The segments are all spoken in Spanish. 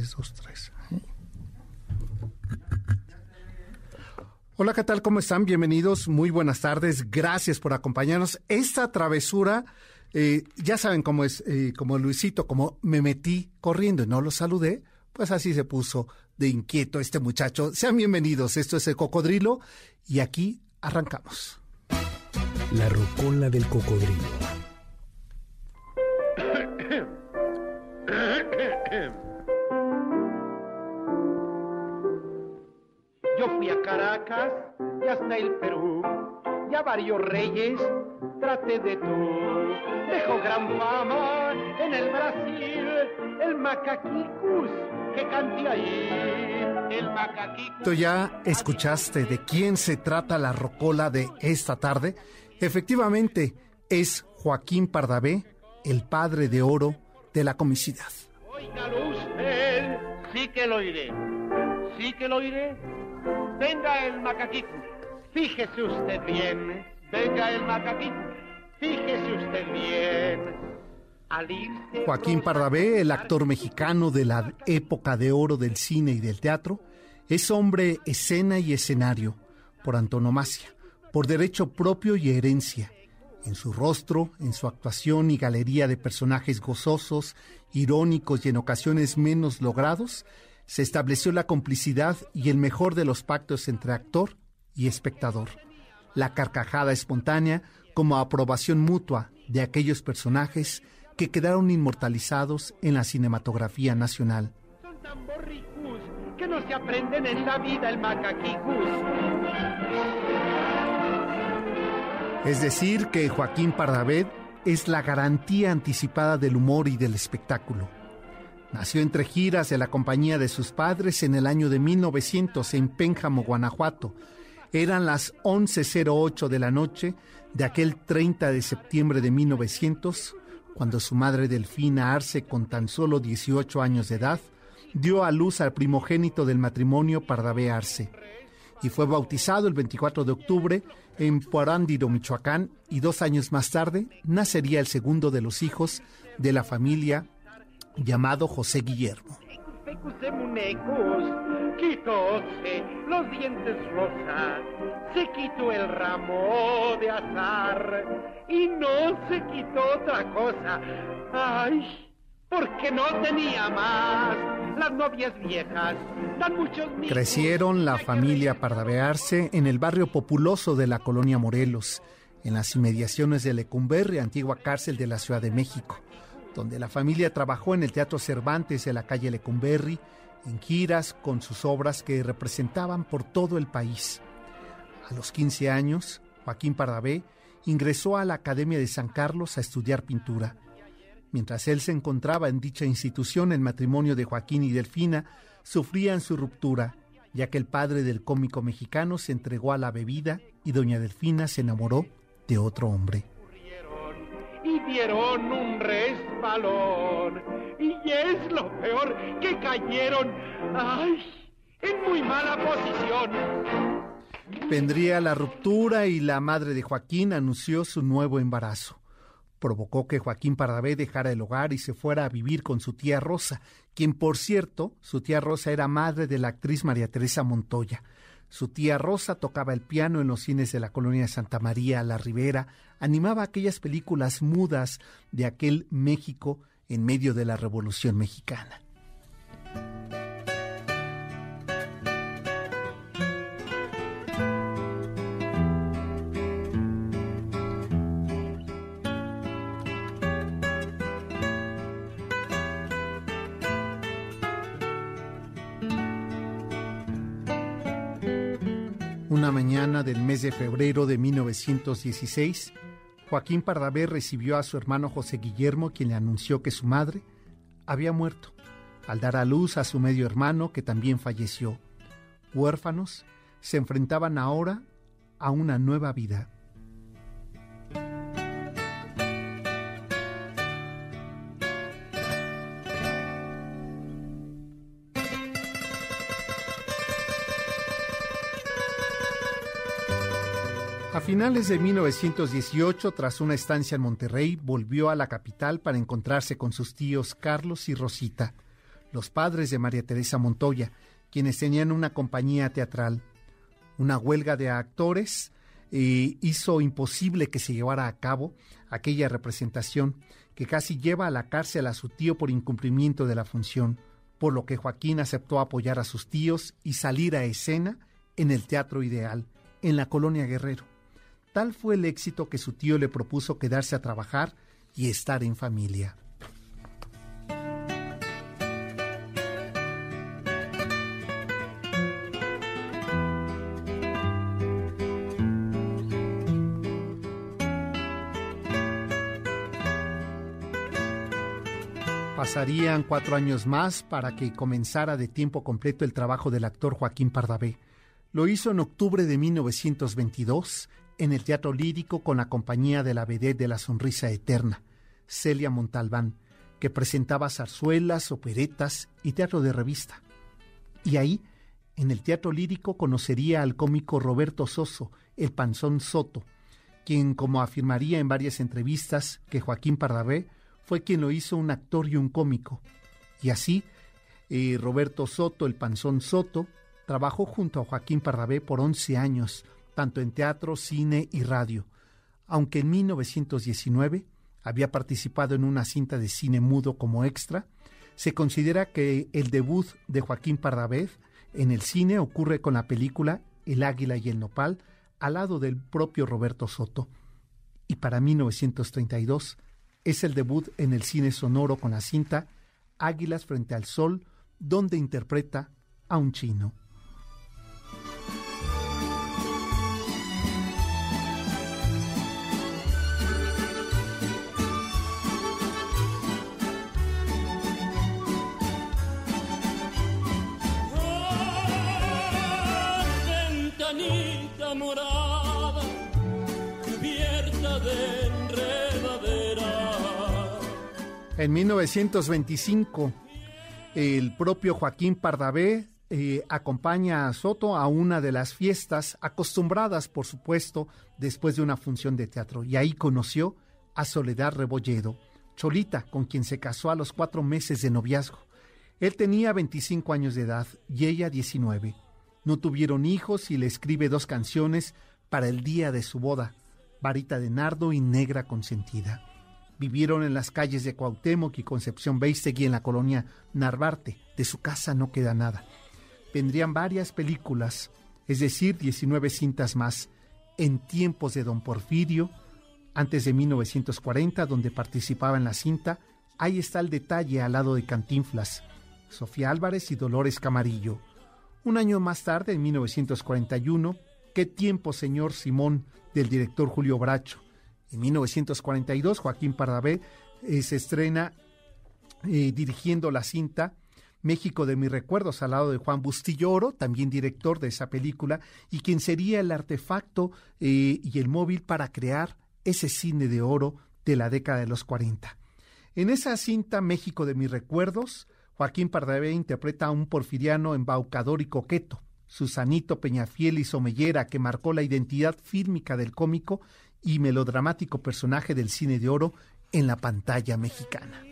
323. Hola, ¿qué tal? ¿Cómo están? Bienvenidos, muy buenas tardes, gracias por acompañarnos. Esta travesura, eh, ya saben cómo es, eh, como Luisito, como me metí corriendo y no lo saludé, pues así se puso de inquieto este muchacho. Sean bienvenidos, esto es el cocodrilo y aquí arrancamos. La rocola del cocodrilo. Yo fui a Caracas y hasta el Perú, y a varios reyes traté de tú. Dejó gran fama en el Brasil el macaquicus que canté ahí. El macaquicus. ¿Tú ya escuchaste de quién se trata la rocola de esta tarde? Efectivamente, es Joaquín Pardavé, el padre de oro de la comicidad. Óigalo usted, sí que lo oiré, sí que lo oiré. Venga el macaquicus, fíjese usted bien. Venga el macaquicus, fíjese usted bien. Joaquín Pardavé, el actor mexicano de la época de oro del cine y del teatro, es hombre escena y escenario, por antonomasia, por derecho propio y herencia. En su rostro, en su actuación y galería de personajes gozosos, irónicos y en ocasiones menos logrados, se estableció la complicidad y el mejor de los pactos entre actor y espectador. La carcajada espontánea como aprobación mutua de aquellos personajes que quedaron inmortalizados en la cinematografía nacional. son tan borricus que no se aprenden en la vida el macaquicus. Es decir, que Joaquín Pardavé es la garantía anticipada del humor y del espectáculo. Nació entre giras de la compañía de sus padres en el año de 1900 en Pénjamo, Guanajuato. Eran las 11.08 de la noche de aquel 30 de septiembre de 1900, cuando su madre Delfina Arce, con tan solo 18 años de edad, dio a luz al primogénito del matrimonio Pardavé Arce y fue bautizado el 24 de octubre en Puarándiro, Michoacán, y dos años más tarde nacería el segundo de los hijos de la familia llamado José Guillermo. Quitóse los dientes rosa, se quitó el ramo de azar y no se quitó otra cosa. Ay, porque no tenía más. Las novias viejas dan muchos niños. Crecieron la familia Pardavearse en el barrio populoso de la colonia Morelos, en las inmediaciones de Lecumberri, antigua cárcel de la Ciudad de México, donde la familia trabajó en el Teatro Cervantes de la calle Lecumberri, en giras con sus obras que representaban por todo el país. A los 15 años, Joaquín Pardavé ingresó a la Academia de San Carlos a estudiar pintura. Mientras él se encontraba en dicha institución, el matrimonio de Joaquín y Delfina sufrían su ruptura, ya que el padre del cómico mexicano se entregó a la bebida y doña Delfina se enamoró de otro hombre. Un resbalón. Y es lo peor que cayeron, ay, en muy mala posición. Vendría la ruptura y la madre de Joaquín anunció su nuevo embarazo. Provocó que Joaquín Pardavé dejara el hogar y se fuera a vivir con su tía Rosa, quien por cierto, su tía Rosa era madre de la actriz María Teresa Montoya. Su tía Rosa tocaba el piano en los cines de la colonia Santa María, La Ribera, animaba aquellas películas mudas de aquel México en medio de la Revolución Mexicana. Una mañana del mes de febrero de 1916, Joaquín Pardavé recibió a su hermano José Guillermo, quien le anunció que su madre había muerto, al dar a luz a su medio hermano, que también falleció. Huérfanos, se enfrentaban ahora a una nueva vida. Finales de 1918, tras una estancia en Monterrey, volvió a la capital para encontrarse con sus tíos Carlos y Rosita, los padres de María Teresa Montoya, quienes tenían una compañía teatral. Una huelga de actores eh, hizo imposible que se llevara a cabo aquella representación que casi lleva a la cárcel a su tío por incumplimiento de la función, por lo que Joaquín aceptó apoyar a sus tíos y salir a escena en el Teatro Ideal, en la colonia Guerrero. Tal fue el éxito que su tío le propuso quedarse a trabajar y estar en familia. Pasarían cuatro años más para que comenzara de tiempo completo el trabajo del actor Joaquín Pardavé. Lo hizo en octubre de 1922 en el Teatro Lírico con la compañía de la vedette de la Sonrisa Eterna, Celia Montalbán, que presentaba zarzuelas, operetas y teatro de revista. Y ahí, en el Teatro Lírico, conocería al cómico Roberto Soso, el Panzón Soto, quien, como afirmaría en varias entrevistas que Joaquín Pardavé, fue quien lo hizo un actor y un cómico. Y así, eh, Roberto Soto, el Panzón Soto, trabajó junto a Joaquín Pardavé por 11 años, tanto en teatro, cine y radio, aunque en 1919 había participado en una cinta de cine mudo como extra, se considera que el debut de Joaquín Pardavé en el cine ocurre con la película El Águila y el Nopal, al lado del propio Roberto Soto. Y para 1932 es el debut en el cine sonoro con la cinta Águilas frente al Sol, donde interpreta a un chino. En 1925, el propio Joaquín Pardavé eh, acompaña a Soto a una de las fiestas acostumbradas, por supuesto, después de una función de teatro. Y ahí conoció a Soledad Rebolledo, Cholita, con quien se casó a los cuatro meses de noviazgo. Él tenía 25 años de edad y ella 19. No tuvieron hijos y le escribe dos canciones para el día de su boda, Varita de Nardo y Negra Consentida. Vivieron en las calles de Cuauhtémoc y Concepción Beistegui en la colonia Narvarte. De su casa no queda nada. Vendrían varias películas, es decir, 19 cintas más, en tiempos de Don Porfirio, antes de 1940, donde participaba en la cinta. Ahí está el detalle al lado de Cantinflas, Sofía Álvarez y Dolores Camarillo. Un año más tarde, en 1941, ¿Qué tiempo, señor Simón? del director Julio Bracho. En 1942, Joaquín Pardavé eh, se estrena eh, dirigiendo la cinta México de mis recuerdos al lado de Juan Bustillo Oro, también director de esa película, y quien sería el artefacto eh, y el móvil para crear ese cine de oro de la década de los 40. En esa cinta México de mis recuerdos, Joaquín Pardavé interpreta a un porfiriano embaucador y coqueto, Susanito Peñafiel y Somellera, que marcó la identidad fílmica del cómico y melodramático personaje del cine de oro en la pantalla mexicana.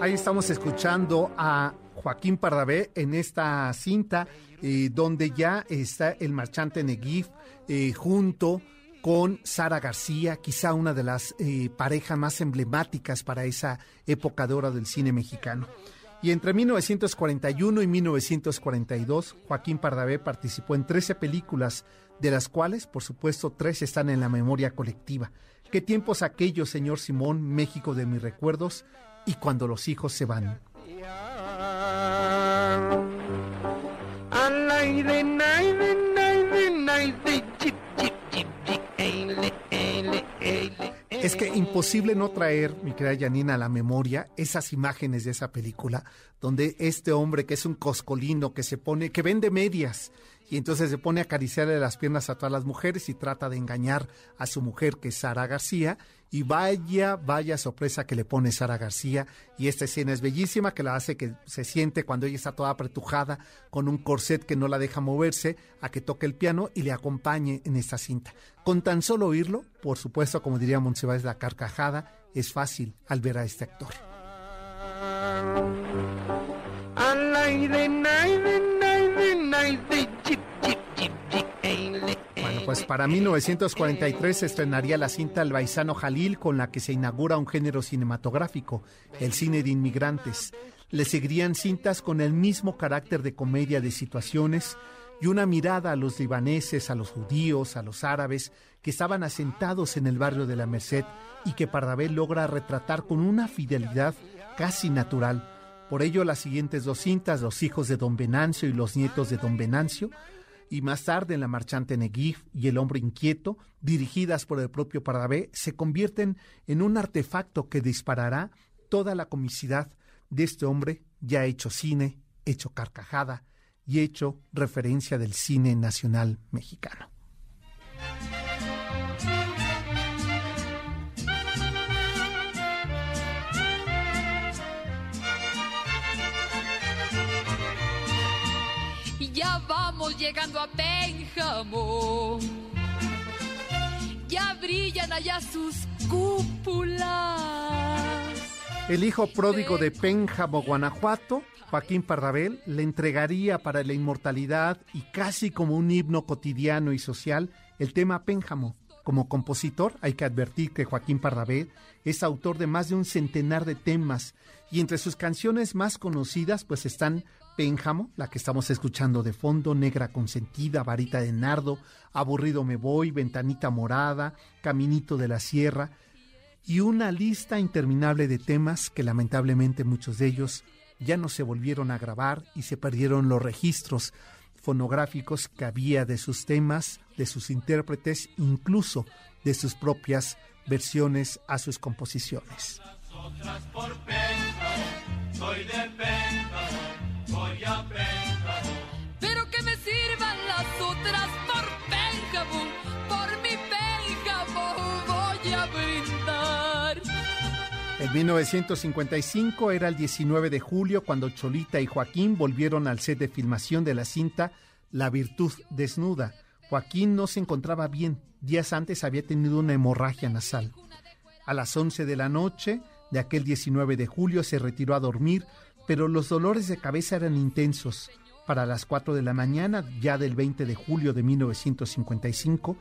Ahí estamos escuchando a Joaquín Pardavé en esta cinta, eh, donde ya está el marchante Neguif eh, junto con Sara García, quizá una de las eh, parejas más emblemáticas para esa época de oro del cine mexicano. Y entre 1941 y 1942, Joaquín Pardavé participó en 13 películas, de las cuales, por supuesto, tres están en la memoria colectiva. ¿Qué tiempos aquellos, señor Simón, México de mis recuerdos y cuando los hijos se van? Es que imposible no traer, mi querida Janina, a la memoria esas imágenes de esa película, donde este hombre que es un coscolino, que se pone, que vende medias, y entonces se pone a acariciarle las piernas a todas las mujeres y trata de engañar a su mujer, que es Sara García, y vaya, vaya sorpresa que le pone Sara García. Y esta escena es bellísima, que la hace que se siente cuando ella está toda apretujada, con un corset que no la deja moverse, a que toque el piano y le acompañe en esta cinta. Con tan solo oírlo, por supuesto, como diría Monsiváis, la carcajada, es fácil al ver a este actor. Bueno, pues para 1943 se estrenaría la cinta El Baisano Jalil, con la que se inaugura un género cinematográfico, el cine de inmigrantes. Le seguirían cintas con el mismo carácter de comedia de situaciones y una mirada a los libaneses, a los judíos, a los árabes que estaban asentados en el barrio de la Merced y que Pardavé logra retratar con una fidelidad casi natural por ello, las siguientes dos cintas, Los hijos de don Venancio y los nietos de don Venancio, y más tarde en La marchante Neguif y El hombre inquieto, dirigidas por el propio Pardavé, se convierten en un artefacto que disparará toda la comicidad de este hombre ya hecho cine, hecho carcajada y hecho referencia del cine nacional mexicano. Llegando a Pénjamo. Ya brillan allá sus cúpulas. El hijo pródigo de Pénjamo, Guanajuato, Joaquín Parrabel, le entregaría para la inmortalidad y casi como un himno cotidiano y social el tema Pénjamo. Como compositor, hay que advertir que Joaquín Parrabel es autor de más de un centenar de temas y entre sus canciones más conocidas pues están Pénjamo, la que estamos escuchando de fondo, Negra Consentida, Varita de Nardo, Aburrido Me Voy, Ventanita Morada, Caminito de la Sierra, y una lista interminable de temas que lamentablemente muchos de ellos ya no se volvieron a grabar y se perdieron los registros fonográficos que había de sus temas, de sus intérpretes, incluso de sus propias versiones a sus composiciones. Voy a Pero que me sirvan las otras por Pénjamo, por mi Pénjamo voy a brindar. En 1955 era el 19 de julio cuando Cholita y Joaquín volvieron al set de filmación de la cinta La Virtud Desnuda. Joaquín no se encontraba bien. Días antes había tenido una hemorragia nasal. A las 11 de la noche de aquel 19 de julio se retiró a dormir pero los dolores de cabeza eran intensos. Para las 4 de la mañana, ya del 20 de julio de 1955,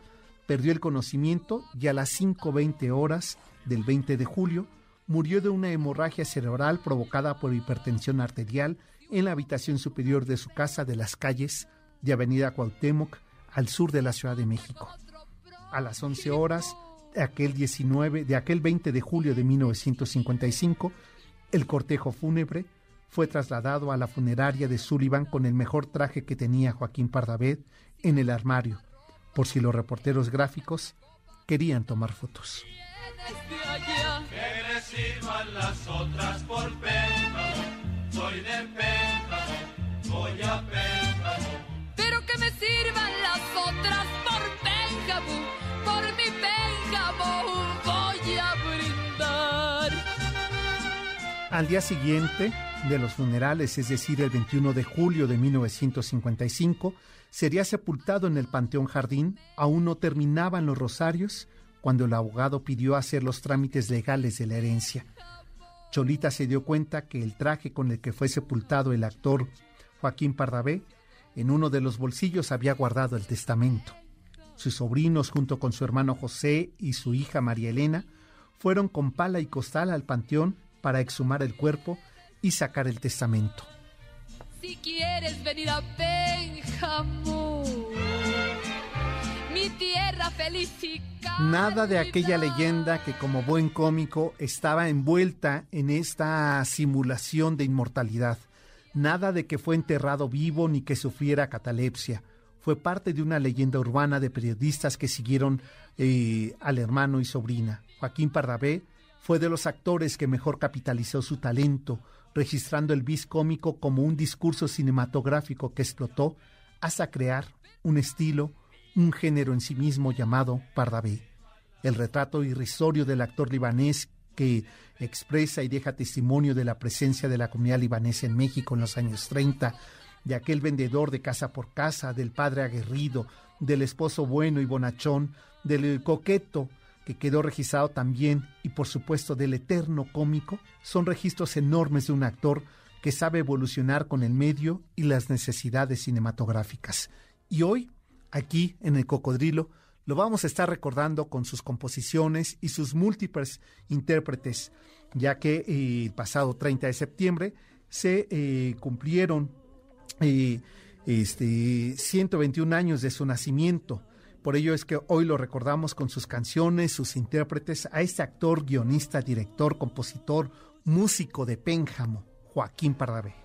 perdió el conocimiento y a las 5.20 horas del 20 de julio murió de una hemorragia cerebral provocada por hipertensión arterial en la habitación superior de su casa de las calles de Avenida Cuauhtémoc al sur de la Ciudad de México. A las 11 horas de aquel 19 de aquel 20 de julio de 1955, el cortejo fúnebre fue trasladado a la funeraria de Sullivan con el mejor traje que tenía Joaquín Pardavé en el armario, por si los reporteros gráficos querían tomar fotos. Pero que me sirvan las otras por Pénjamo, por mi Pénjamo voy a brindar. Al día siguiente, de los funerales, es decir, el 21 de julio de 1955, sería sepultado en el Panteón Jardín. Aún no terminaban los rosarios cuando el abogado pidió hacer los trámites legales de la herencia. Cholita se dio cuenta que el traje con el que fue sepultado el actor Joaquín Pardavé en uno de los bolsillos había guardado el testamento. Sus sobrinos, junto con su hermano José y su hija María Elena, fueron con pala y costal al panteón para exhumar el cuerpo y sacar el testamento. Si quieres venir a mi tierra Nada de aquella leyenda que como buen cómico estaba envuelta en esta simulación de inmortalidad. Nada de que fue enterrado vivo ni que sufriera catalepsia. Fue parte de una leyenda urbana de periodistas que siguieron eh, al hermano y sobrina. Joaquín Pardavé fue de los actores que mejor capitalizó su talento, registrando el bis cómico como un discurso cinematográfico que explotó hasta crear un estilo, un género en sí mismo llamado Pardavé. El retrato irrisorio del actor libanés que expresa y deja testimonio de la presencia de la comunidad libanesa en México en los años 30, de aquel vendedor de casa por casa, del padre aguerrido, del esposo bueno y bonachón, del coqueto, que quedó registrado también, y por supuesto del eterno cómico, son registros enormes de un actor que sabe evolucionar con el medio y las necesidades cinematográficas. Y hoy, aquí en el Cocodrilo, lo vamos a estar recordando con sus composiciones y sus múltiples intérpretes, ya que eh, el pasado 30 de septiembre se eh, cumplieron eh, este, 121 años de su nacimiento. Por ello es que hoy lo recordamos con sus canciones, sus intérpretes, a este actor, guionista, director, compositor, músico de Pénjamo, Joaquín Pardavé.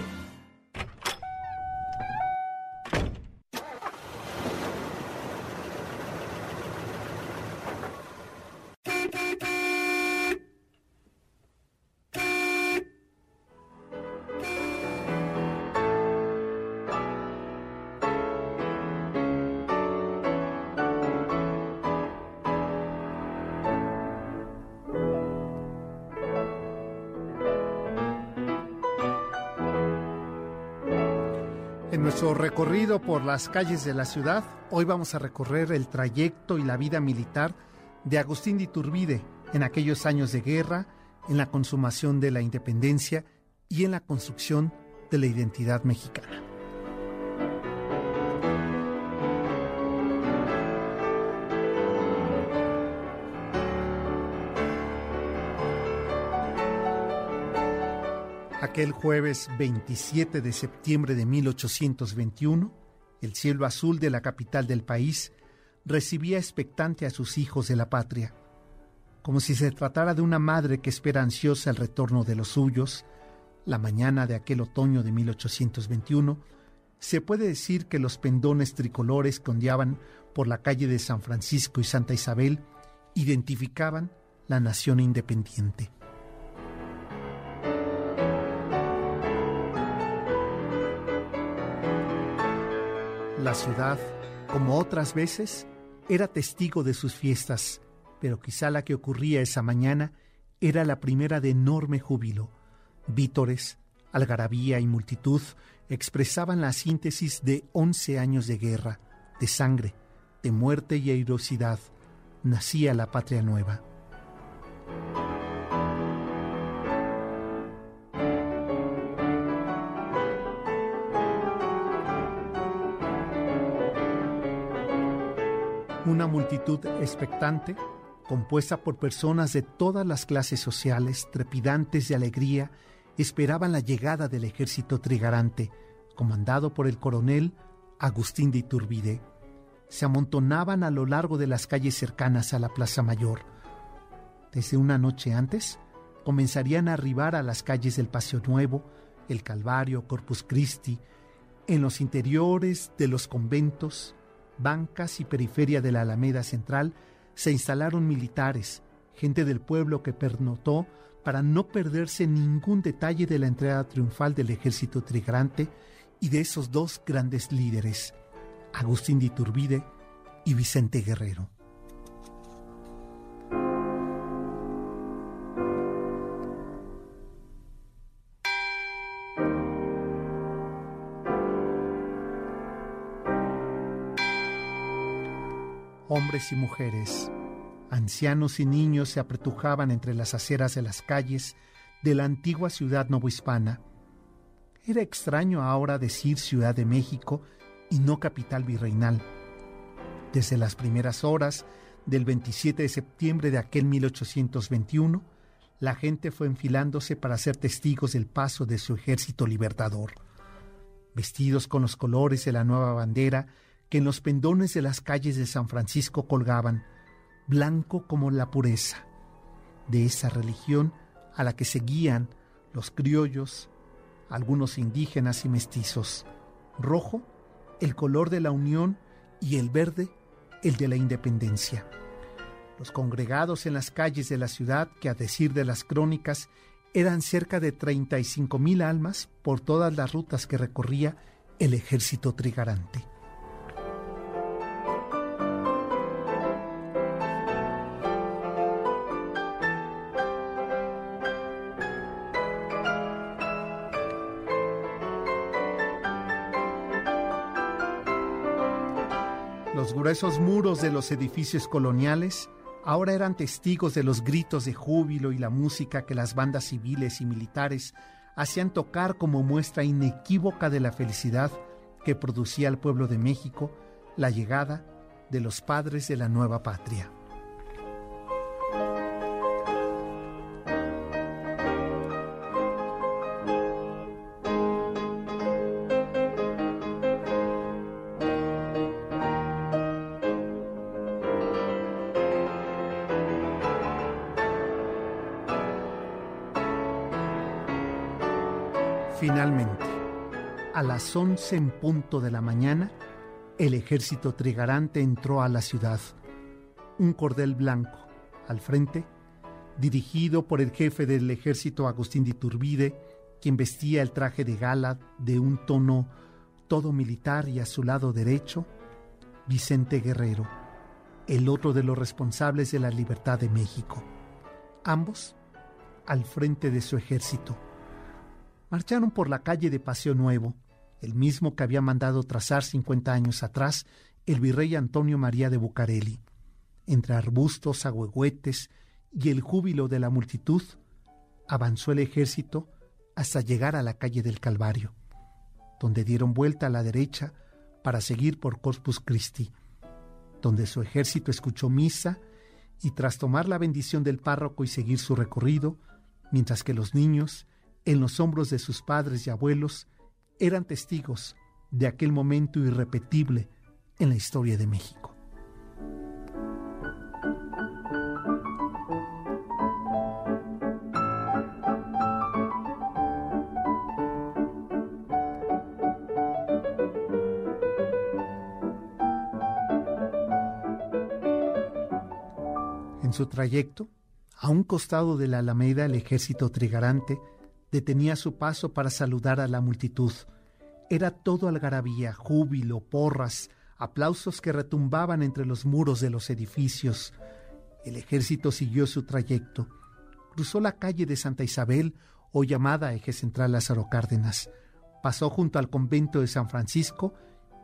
por las calles de la ciudad, hoy vamos a recorrer el trayecto y la vida militar de Agustín de Iturbide en aquellos años de guerra, en la consumación de la independencia y en la construcción de la identidad mexicana. Aquel jueves 27 de septiembre de 1821, el cielo azul de la capital del país recibía expectante a sus hijos de la patria, como si se tratara de una madre que espera ansiosa el retorno de los suyos. La mañana de aquel otoño de 1821, se puede decir que los pendones tricolores que ondeaban por la calle de San Francisco y Santa Isabel identificaban la nación independiente. La ciudad, como otras veces, era testigo de sus fiestas, pero quizá la que ocurría esa mañana era la primera de enorme júbilo. Vítores, algarabía y multitud expresaban la síntesis de once años de guerra, de sangre, de muerte y airosidad. Nacía la patria nueva. Una multitud expectante, compuesta por personas de todas las clases sociales, trepidantes de alegría, esperaban la llegada del ejército trigarante, comandado por el coronel Agustín de Iturbide. Se amontonaban a lo largo de las calles cercanas a la Plaza Mayor. Desde una noche antes, comenzarían a arribar a las calles del Paseo Nuevo, el Calvario, Corpus Christi, en los interiores de los conventos, bancas y periferia de la Alameda Central se instalaron militares, gente del pueblo que pernotó para no perderse ningún detalle de la entrada triunfal del ejército trigarante y de esos dos grandes líderes, Agustín de Iturbide y Vicente Guerrero. Y mujeres, ancianos y niños se apretujaban entre las aceras de las calles de la antigua ciudad novohispana. Era extraño ahora decir Ciudad de México y no capital virreinal. Desde las primeras horas del 27 de septiembre de aquel 1821, la gente fue enfilándose para ser testigos del paso de su ejército libertador. Vestidos con los colores de la nueva bandera, que en los pendones de las calles de San Francisco colgaban, blanco como la pureza, de esa religión a la que seguían los criollos, algunos indígenas y mestizos, rojo, el color de la unión y el verde, el de la independencia. Los congregados en las calles de la ciudad, que a decir de las crónicas, eran cerca de 35 mil almas por todas las rutas que recorría el ejército trigarante. Gruesos muros de los edificios coloniales ahora eran testigos de los gritos de júbilo y la música que las bandas civiles y militares hacían tocar como muestra inequívoca de la felicidad que producía al pueblo de México la llegada de los padres de la nueva patria. en punto de la mañana, el ejército trigarante entró a la ciudad. Un cordel blanco, al frente, dirigido por el jefe del ejército Agustín de Iturbide, quien vestía el traje de gala de un tono todo militar y a su lado derecho, Vicente Guerrero, el otro de los responsables de la libertad de México. Ambos al frente de su ejército. Marcharon por la calle de Paseo Nuevo, el mismo que había mandado trazar 50 años atrás el virrey Antonio María de Bucareli. Entre arbustos, agüehuetes y el júbilo de la multitud, avanzó el ejército hasta llegar a la calle del Calvario, donde dieron vuelta a la derecha para seguir por Corpus Christi, donde su ejército escuchó misa y tras tomar la bendición del párroco y seguir su recorrido, mientras que los niños en los hombros de sus padres y abuelos, eran testigos de aquel momento irrepetible en la historia de México. En su trayecto, a un costado de la Alameda, el ejército trigarante detenía su paso para saludar a la multitud. Era todo algarabía, júbilo, porras, aplausos que retumbaban entre los muros de los edificios. El ejército siguió su trayecto. Cruzó la calle de Santa Isabel, o llamada Eje Central Lázaro Cárdenas. Pasó junto al convento de San Francisco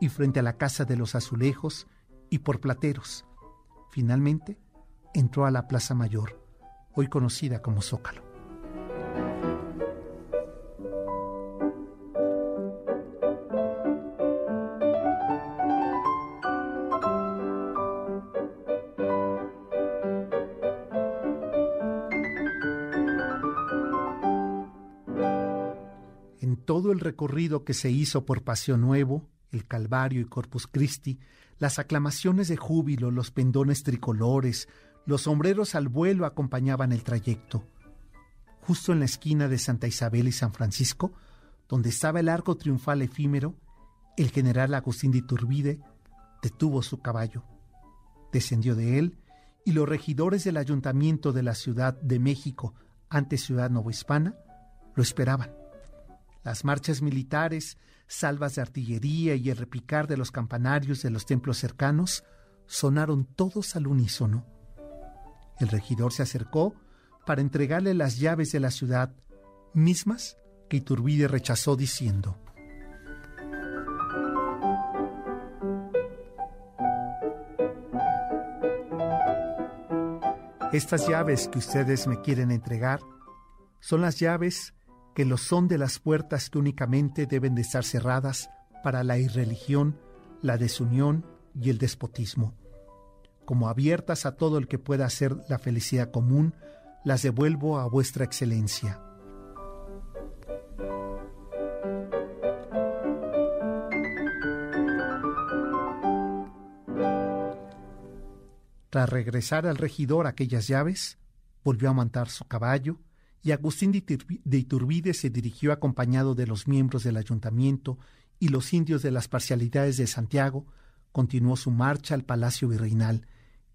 y frente a la Casa de los Azulejos y por Plateros. Finalmente, entró a la Plaza Mayor, hoy conocida como Zócalo. Que se hizo por Paseo Nuevo, el Calvario y Corpus Christi, las aclamaciones de júbilo, los pendones tricolores, los sombreros al vuelo acompañaban el trayecto. Justo en la esquina de Santa Isabel y San Francisco, donde estaba el arco triunfal efímero, el general Agustín de Iturbide detuvo su caballo, descendió de él y los regidores del ayuntamiento de la Ciudad de México, ante Ciudad Novohispana, lo esperaban. Las marchas militares, salvas de artillería y el repicar de los campanarios de los templos cercanos sonaron todos al unísono. El regidor se acercó para entregarle las llaves de la ciudad, mismas que Iturbide rechazó diciendo, Estas llaves que ustedes me quieren entregar son las llaves que lo son de las puertas que únicamente deben de estar cerradas para la irreligión, la desunión y el despotismo. Como abiertas a todo el que pueda hacer la felicidad común, las devuelvo a vuestra excelencia. Tras regresar al regidor aquellas llaves, volvió a montar su caballo y Agustín de Iturbide se dirigió acompañado de los miembros del ayuntamiento y los indios de las parcialidades de Santiago, continuó su marcha al Palacio Virreinal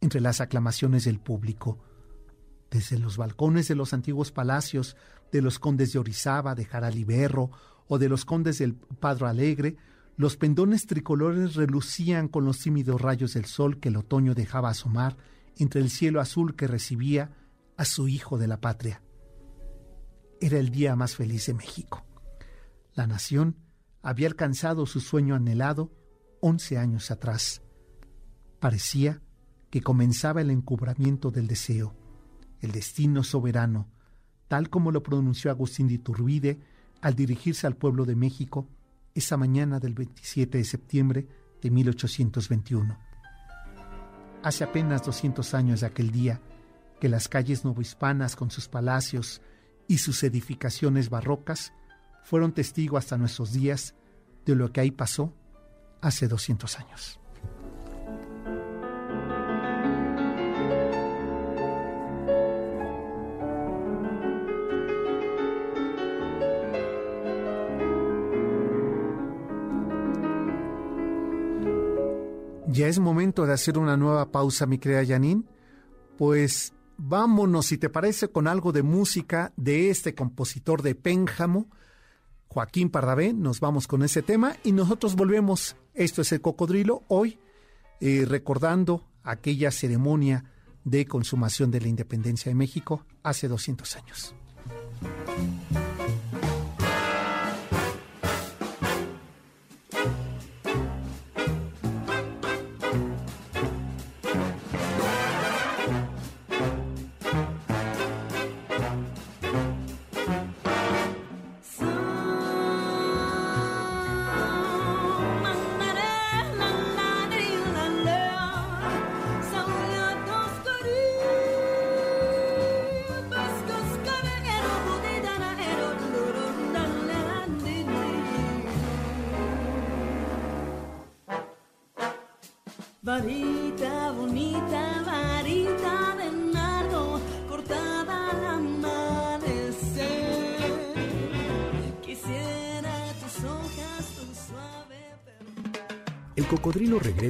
entre las aclamaciones del público. Desde los balcones de los antiguos palacios de los condes de Orizaba, de Jaraliberro o de los condes del Padro Alegre, los pendones tricolores relucían con los tímidos rayos del sol que el otoño dejaba asomar entre el cielo azul que recibía a su hijo de la patria. Era el día más feliz de México. La nación había alcanzado su sueño anhelado once años atrás. Parecía que comenzaba el encubramiento del deseo, el destino soberano, tal como lo pronunció Agustín de Iturbide al dirigirse al pueblo de México esa mañana del 27 de septiembre de 1821. Hace apenas 200 años de aquel día que las calles novohispanas con sus palacios y sus edificaciones barrocas fueron testigo hasta nuestros días de lo que ahí pasó hace 200 años. Ya es momento de hacer una nueva pausa, mi querida Janine. Pues vámonos, si te parece, con algo de música de este compositor de Pénjamo, Joaquín Pardavé. Nos vamos con ese tema y nosotros volvemos. Esto es el cocodrilo, hoy eh, recordando aquella ceremonia de consumación de la independencia de México hace 200 años.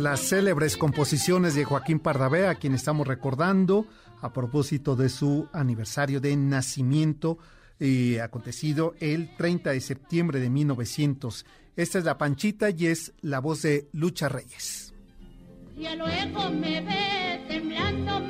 las célebres composiciones de Joaquín Pardavé, a quien estamos recordando a propósito de su aniversario de nacimiento, eh, acontecido el 30 de septiembre de 1900. Esta es la Panchita y es la voz de Lucha Reyes. luego me ve temblando,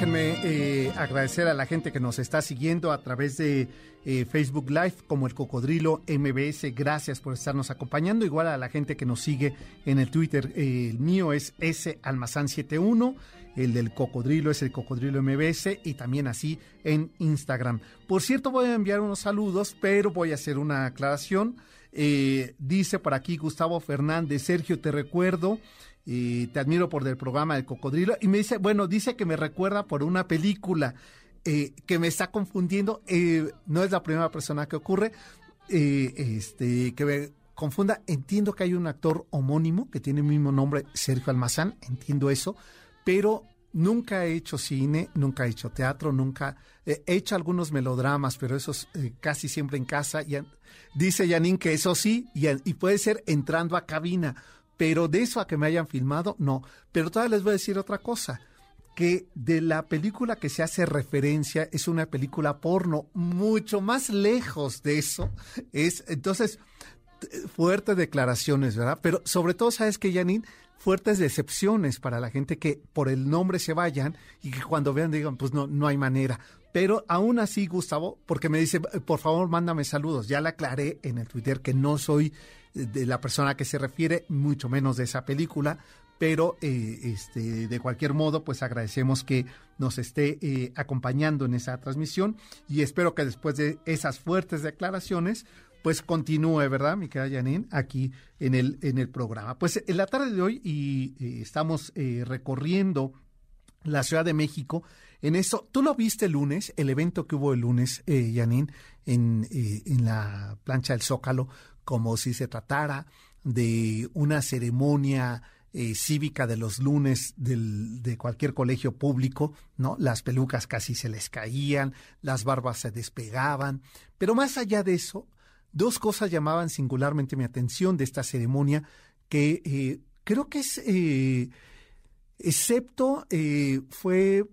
déjenme eh, agradecer a la gente que nos está siguiendo a través de eh, Facebook Live como el Cocodrilo MBS. Gracias por estarnos acompañando. Igual a la gente que nos sigue en el Twitter. Eh, el mío es S Almazán 71. El del Cocodrilo es el Cocodrilo MBS y también así en Instagram. Por cierto, voy a enviar unos saludos, pero voy a hacer una aclaración. dice por aquí Gustavo Fernández, Sergio, te recuerdo te admiro por el programa del cocodrilo. Y me dice, bueno, dice que me recuerda por una película eh, que me está confundiendo. Eh, no es la primera persona que ocurre. Eh, este, que me confunda. Entiendo que hay un actor homónimo que tiene el mismo nombre, Sergio Almazán, entiendo eso, pero nunca he hecho cine, nunca he hecho teatro, nunca he hecho algunos melodramas, pero esos casi siempre en casa. Y, dice Janine que eso sí, y, y puede ser entrando a cabina pero de eso a que me hayan filmado, no. Pero todavía les voy a decir otra cosa, que de la película que se hace referencia es una película porno, mucho más lejos de eso. Es, entonces, fuertes declaraciones, ¿verdad? Pero sobre todo, ¿sabes que Janine? Fuertes decepciones para la gente que por el nombre se vayan y que cuando vean digan, pues no, no hay manera. Pero aún así, Gustavo, porque me dice, por favor, mándame saludos. Ya le aclaré en el Twitter que no soy de la persona que se refiere, mucho menos de esa película, pero eh, este, de cualquier modo, pues agradecemos que nos esté eh, acompañando en esa transmisión y espero que después de esas fuertes declaraciones, pues continúe, ¿verdad, mi querida Janine, aquí en el, en el programa. Pues en la tarde de hoy y eh, estamos recorriendo la Ciudad de México. En eso, tú lo viste el lunes, el evento que hubo el lunes, eh, en, en la plancha del Zócalo, como si se tratara de una ceremonia eh, cívica de los lunes de cualquier colegio público, ¿no? Las pelucas casi se les caían, las barbas se despegaban, pero más allá de eso, dos cosas llamaban singularmente mi atención de esta ceremonia que eh, creo que es, eh, excepto fue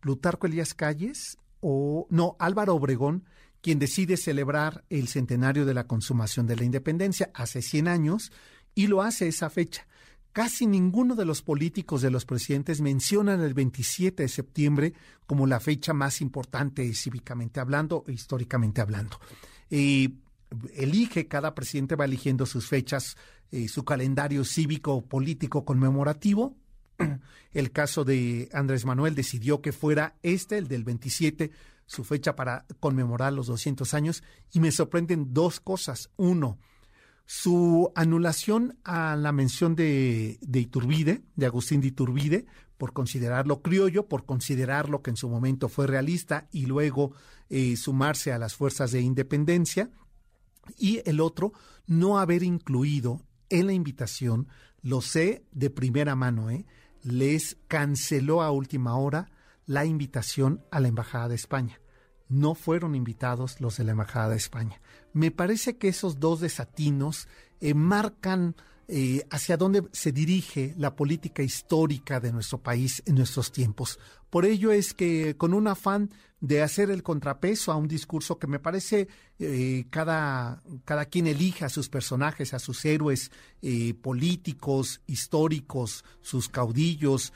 Plutarco Elías Calles o, no, Álvaro Obregón, quien decide celebrar el centenario de la consumación de la independencia hace 100 años y lo hace esa fecha. Casi ninguno de los políticos de los presidentes mencionan el 27 de septiembre como la fecha más importante cívicamente hablando e históricamente hablando. elige, cada presidente va eligiendo sus fechas, eh, su calendario cívico político conmemorativo. El caso de Andrés Manuel decidió que fuera este, el del 27, su fecha para conmemorar los 200 años y me sorprenden dos cosas. Uno, su anulación a la mención de, de Iturbide, de Agustín de Iturbide, por considerarlo criollo, por considerarlo que en su momento fue realista y luego eh, sumarse a las fuerzas de independencia. Y el otro, no haber incluido en la invitación, lo sé de primera mano, ¿eh? les canceló a última hora la invitación a la Embajada de España. No fueron invitados los de la Embajada de España. Me parece que esos dos desatinos eh, marcan eh, hacia dónde se dirige la política histórica de nuestro país en nuestros tiempos. Por ello es que con un afán de hacer el contrapeso a un discurso que me parece eh, cada, cada quien elija a sus personajes, a sus héroes políticos, históricos, sus caudillos,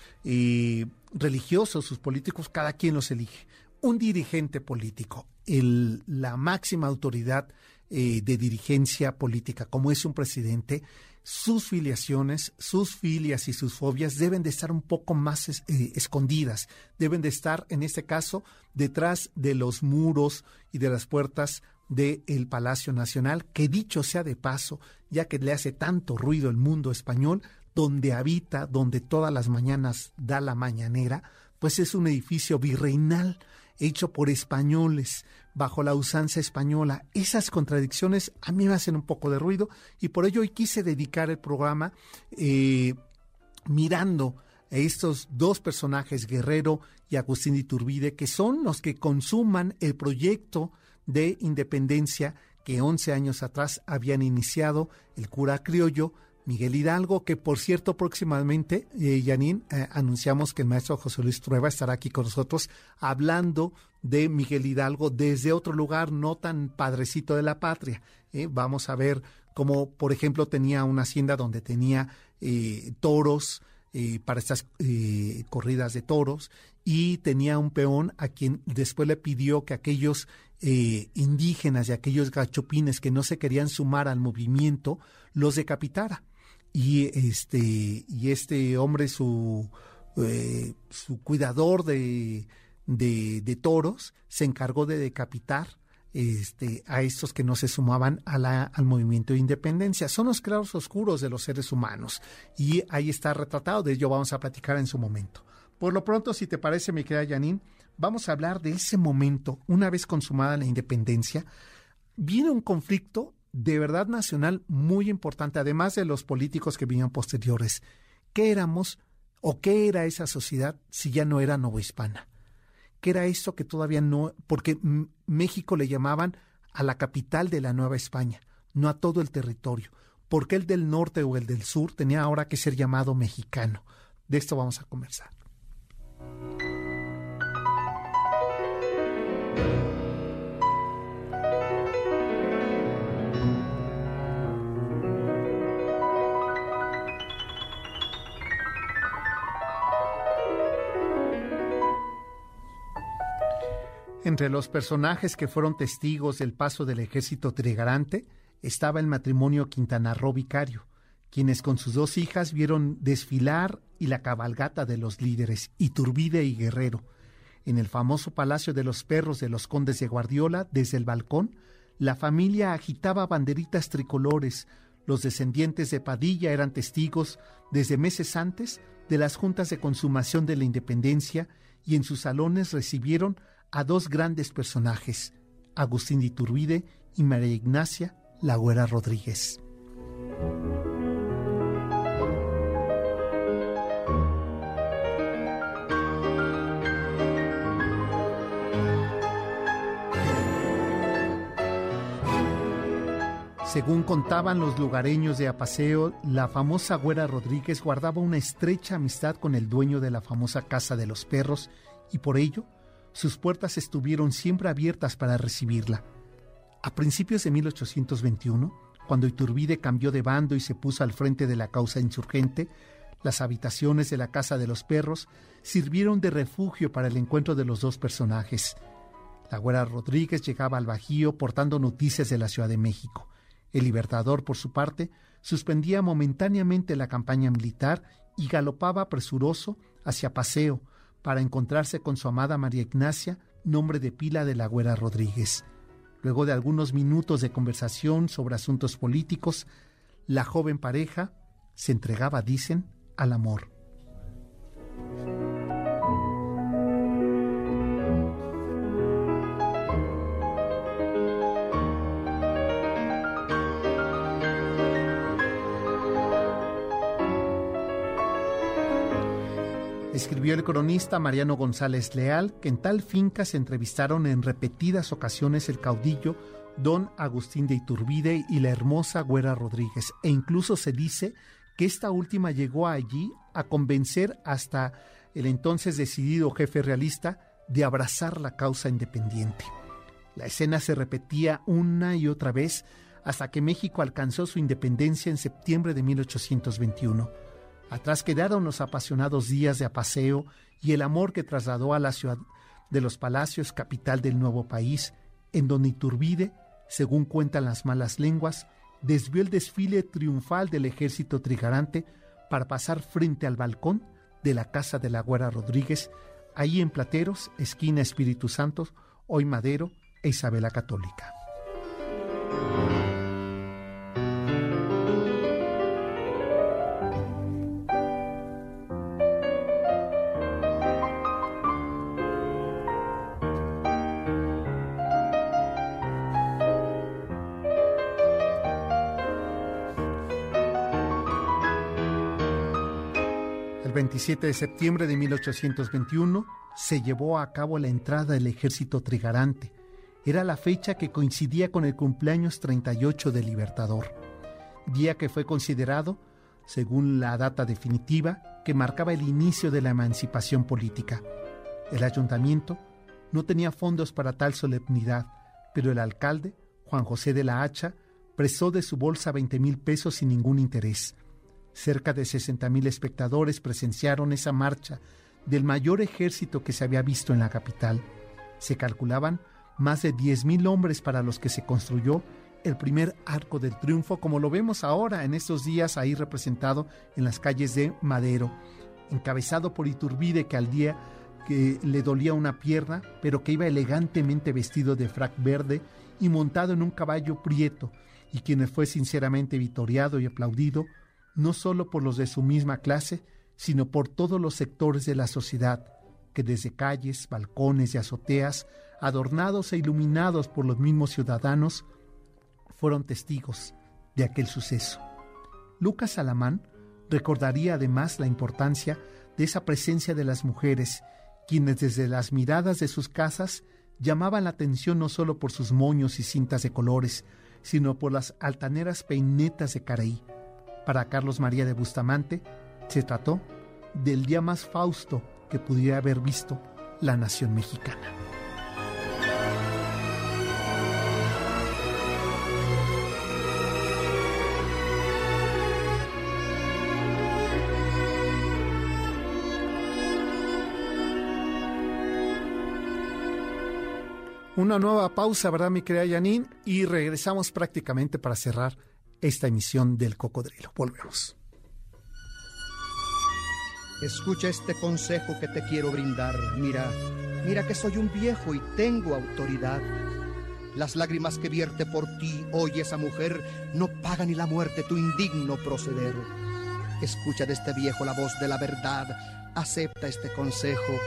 religiosos, sus políticos, cada quien los elige. Un dirigente político, la máxima autoridad eh, de dirigencia política, como es un presidente, sus filiaciones, sus filias y sus fobias deben de estar un poco más eh, escondidas, deben de estar, en este caso, detrás de los muros y de las puertas del Palacio Nacional, que dicho sea de paso, ya que le hace tanto ruido el mundo español, donde habita, donde todas las mañanas da la mañanera, pues es un edificio virreinal hecho por españoles, bajo la usanza española. Esas contradicciones a mí me hacen un poco de ruido y por ello hoy quise dedicar el programa eh, mirando a estos dos personajes, Guerrero y Agustín Iturbide, que son los que consuman el proyecto de independencia que 11 años atrás habían iniciado el cura criollo Miguel Hidalgo, que por cierto próximamente, eh, Yanin, eh, anunciamos que el maestro José Luis Trueba estará aquí con nosotros hablando de Miguel Hidalgo desde otro lugar no tan padrecito de la patria. Eh. Vamos a ver cómo, por ejemplo, tenía una hacienda donde tenía toros, eh, para estas corridas de toros y tenía un peón a quien después le pidió que aquellos eh, indígenas y aquellos gachopines que no se querían sumar al movimiento los decapitara y este y este hombre su su cuidador de, de, toros se encargó de decapitar este, a estos que no se sumaban a la, al movimiento de independencia. Son los claros oscuros de los seres humanos y ahí está retratado, de ello vamos a platicar en su momento. Por lo pronto, si te parece, mi querida Janine, vamos a hablar de ese momento, una vez consumada la independencia, viene un conflicto de verdad nacional muy importante, además de los políticos que vinieron posteriores. ¿Qué éramos o qué era esa sociedad si ya no era novohispana? ¿Qué era esto que todavía no, porque México le llamaban a la capital de la Nueva España, no a todo el territorio. porque el del norte o el del sur tenía ahora que ser llamado mexicano? De esto vamos a conversar. Entre los personajes que fueron testigos del paso del ejército trigarante estaba el matrimonio Quintana Roo Vicario, quienes con sus dos hijas vieron desfilar y la cabalgata de los líderes Iturbide y Guerrero. En el famoso Palacio de los Perros de los Condes de Guardiola, desde el balcón, la familia agitaba banderitas tricolores. Los descendientes de Padilla eran testigos desde meses antes de las juntas de consumación de la independencia y en sus salones recibieron a dos grandes personajes, Agustín de Iturbide y María Ignacia Lagüera Rodríguez. Según contaban los lugareños de Apaseo, la famosa Güera Rodríguez guardaba una estrecha amistad con el dueño de la famosa Casa de los Perros y por ello sus puertas estuvieron siempre abiertas para recibirla. A principios de 1821, cuando Iturbide cambió de bando y se puso al frente de la causa insurgente, las habitaciones de la Casa de los Perros sirvieron de refugio para el encuentro de los dos personajes. La Güera Rodríguez llegaba al Bajío portando noticias de la Ciudad de México. El Libertador, por su parte, suspendía momentáneamente la campaña militar y galopaba presuroso hacia Paseo, para encontrarse con su amada María Ignacia, nombre de pila de la Güera Rodríguez. Luego de algunos minutos de conversación sobre asuntos políticos, la joven pareja se entregaba, dicen, al amor. Escribió el cronista Mariano González Leal que en tal finca se entrevistaron en repetidas ocasiones el caudillo don Agustín de Iturbide y la hermosa Güera Rodríguez, e incluso se dice que esta última llegó allí a convencer hasta el entonces decidido jefe realista de abrazar la causa independiente. La escena se repetía una y otra vez hasta que México alcanzó su independencia en septiembre de 1821. Atrás quedaron los apasionados días de apaseo y el amor que trasladó a la ciudad de los palacios, capital del nuevo país, en donde Iturbide, según cuentan las malas lenguas, desvió el desfile triunfal del ejército trigarante para pasar frente al balcón de la casa de la Güera Rodríguez, ahí en Plateros, esquina Espíritu Santo, hoy Madero e Isabela Católica. 27 de septiembre de 1821 se llevó a cabo la entrada del ejército trigarante. Era la fecha que coincidía con el cumpleaños 38 del Libertador, día que fue considerado, según la data definitiva, que marcaba el inicio de la emancipación política. El ayuntamiento no tenía fondos para tal solemnidad, pero el alcalde, Juan José de la Hacha, prestó de su bolsa 20 mil pesos sin ningún interés Cerca de 60.000 espectadores presenciaron esa marcha del mayor ejército que se había visto en la capital. Se calculaban más de 10.000 hombres para los que se construyó el primer arco del triunfo, como lo vemos ahora en estos días ahí representado en las calles de Madero, encabezado por Iturbide que al día que le dolía una pierna, pero que iba elegantemente vestido de frac verde y montado en un caballo prieto, y quien fue sinceramente vitoriado y aplaudido, no solo por los de su misma clase, sino por todos los sectores de la sociedad, que desde calles, balcones y azoteas, adornados e iluminados por los mismos ciudadanos, fueron testigos de aquel suceso. Lucas Alamán recordaría además la importancia de esa presencia de las mujeres, quienes desde las miradas de sus casas llamaban la atención no solo por sus moños y cintas de colores, sino por las altaneras peinetas de Caraí. Para Carlos María de Bustamante, se trató del día más fausto que pudiera haber visto la nación mexicana. Una nueva pausa, ¿verdad, mi querida Yanin? Y regresamos prácticamente para cerrar esta emisión del Cocodrilo. Volvemos. Escucha este consejo que te quiero brindar. Mira, mira que soy un viejo y tengo autoridad. Las lágrimas que vierte por ti hoy esa mujer no paga ni la muerte tu indigno proceder. Escucha de este viejo la voz de la verdad, acepta este consejo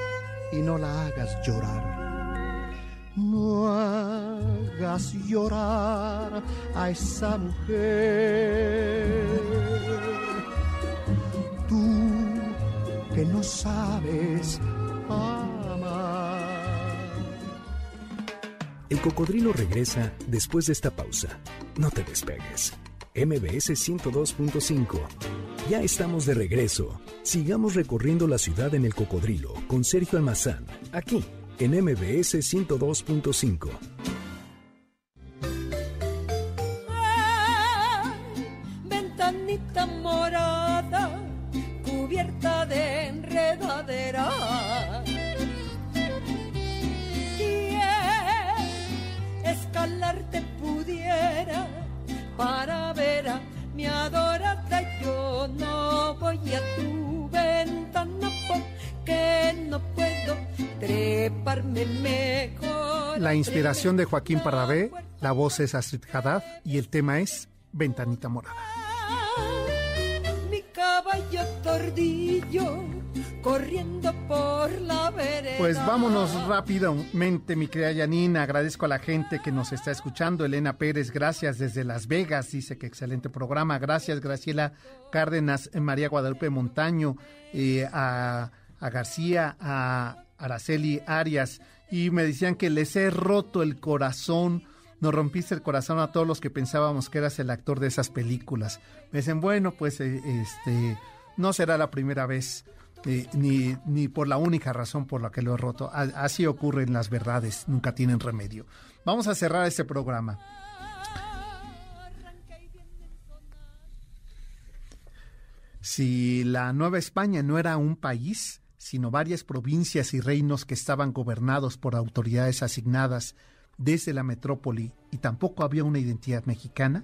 y no la hagas llorar. No hagas llorar a esa mujer. Tú que no sabes amar. El cocodrilo regresa después de esta pausa. No te despegues. MBS 102.5. Ya estamos de regreso. Sigamos recorriendo la ciudad en el cocodrilo con Sergio Almazán, aquí en MBS 102.5. La inspiración de Joaquín Pardavé, la voz es Astrid Haddad y el tema es Ventanita Morada. Mi caballo tordillo corriendo por la vereda. Pues vámonos rápidamente, mi querida Yanina. Agradezco a la gente que nos está escuchando. Elena Pérez, gracias desde Las Vegas. Dice que excelente programa. Gracias, Graciela Cárdenas, eh, María Guadalupe Montaño, eh, a, a García, a Araceli Arias. Y me decían que les he roto el corazón. Nos rompiste el corazón a todos los que pensábamos que eras el actor de esas películas. Me dicen, bueno, pues eh, este no será la primera vez. eh, ni, ni por la única razón por la que lo he roto. Así ocurren las verdades, nunca tienen remedio. Vamos a cerrar este programa. Si la Nueva España no era un país, sino varias provincias y reinos que estaban gobernados por autoridades asignadas desde la metrópoli y tampoco había una identidad mexicana,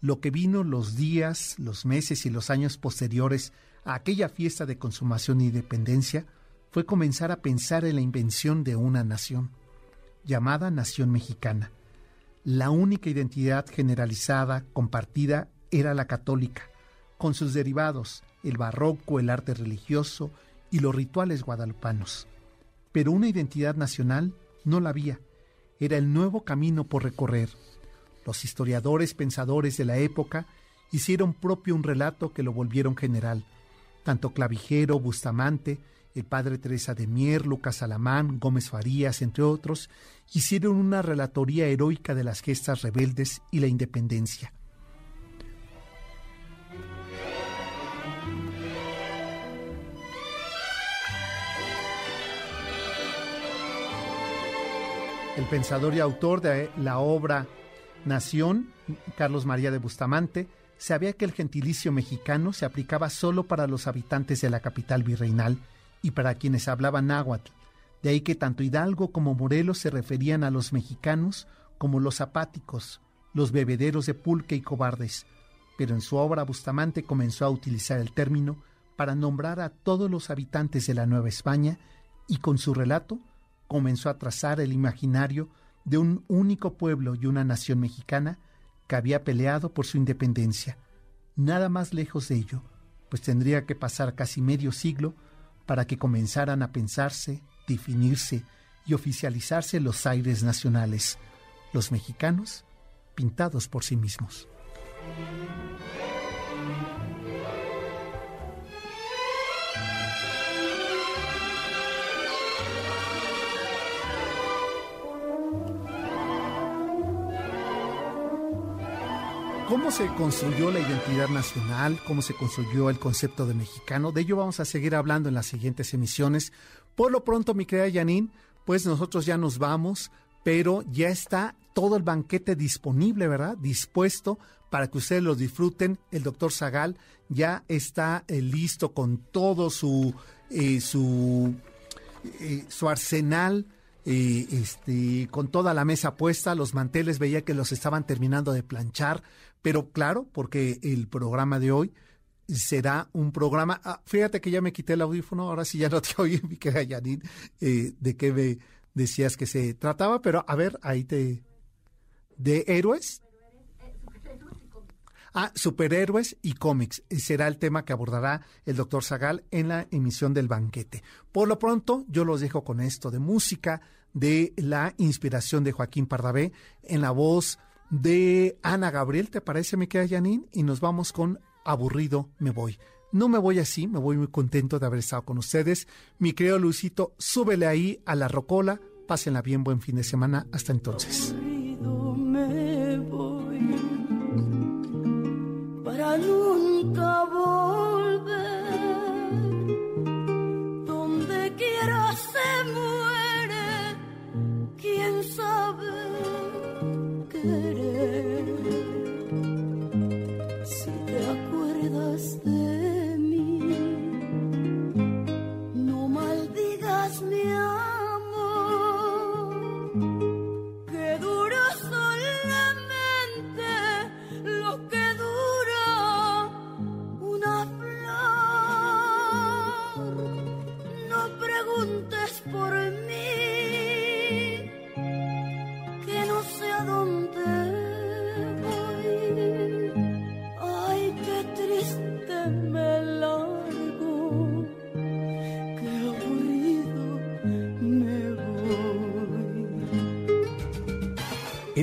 lo que vino los días, los meses y los años posteriores a aquella fiesta de consumación e independencia fue comenzar a pensar en la invención de una nación, llamada Nación Mexicana. La única identidad generalizada, compartida, era la católica, con sus derivados, el barroco, el arte religioso y los rituales guadalupanos. Pero una identidad nacional no la había, era el nuevo camino por recorrer. Los historiadores pensadores de la época hicieron propio un relato que lo volvieron general. Tanto Clavijero, Bustamante, el padre Teresa de Mier, Lucas Alamán, Gómez Farías, entre otros, hicieron una relatoría heroica de las gestas rebeldes y la independencia. El pensador y autor de la obra Nación, Carlos María de Bustamante, sabía que el gentilicio mexicano se aplicaba solo para los habitantes de la capital virreinal y para quienes hablaban náhuatl. De ahí que tanto Hidalgo como Morelos se referían a los mexicanos como los apáticos, los bebederos de pulque y cobardes. Pero en su obra Bustamante comenzó a utilizar el término para nombrar a todos los habitantes de la Nueva España y con su relato comenzó a trazar el imaginario de un único pueblo y una nación mexicana que había peleado por su independencia. Nada más lejos de ello, pues tendría que pasar casi medio siglo para que comenzaran a pensarse, definirse y oficializarse los aires nacionales, los mexicanos pintados por sí mismos. Se construyó la identidad nacional? ¿Cómo se construyó el concepto de mexicano? De ello vamos a seguir hablando en las siguientes emisiones. Por lo pronto, mi querida Janine, pues nosotros ya nos vamos, pero ya está todo el banquete disponible, ¿verdad? Dispuesto para que ustedes lo disfruten. El doctor Zagal ya está eh, listo con todo su, eh, su, eh, su arsenal este, con toda la mesa puesta, los manteles veía que los estaban terminando de planchar, pero claro, porque el programa de hoy será un programa. Ah, fíjate que ya me quité el audífono, ahora sí ya no te oí, mi querida Janine, eh, de qué me decías que se trataba, pero a ver, ahí te. ¿De héroes? Ah, superhéroes y cómics. Será el tema que abordará el doctor Zagal en la emisión del banquete. Por lo pronto, yo los dejo con esto de música, de la inspiración de Joaquín Pardavé, en la voz de Ana Gabriel, ¿te parece, me queda Janine? Y nos vamos con Aburrido me voy. No me voy así, me voy muy contento de haber estado con ustedes. Mi querido Luisito, súbele ahí a la rocola, pásenla bien, buen fin de semana. Hasta entonces. para nunca volver.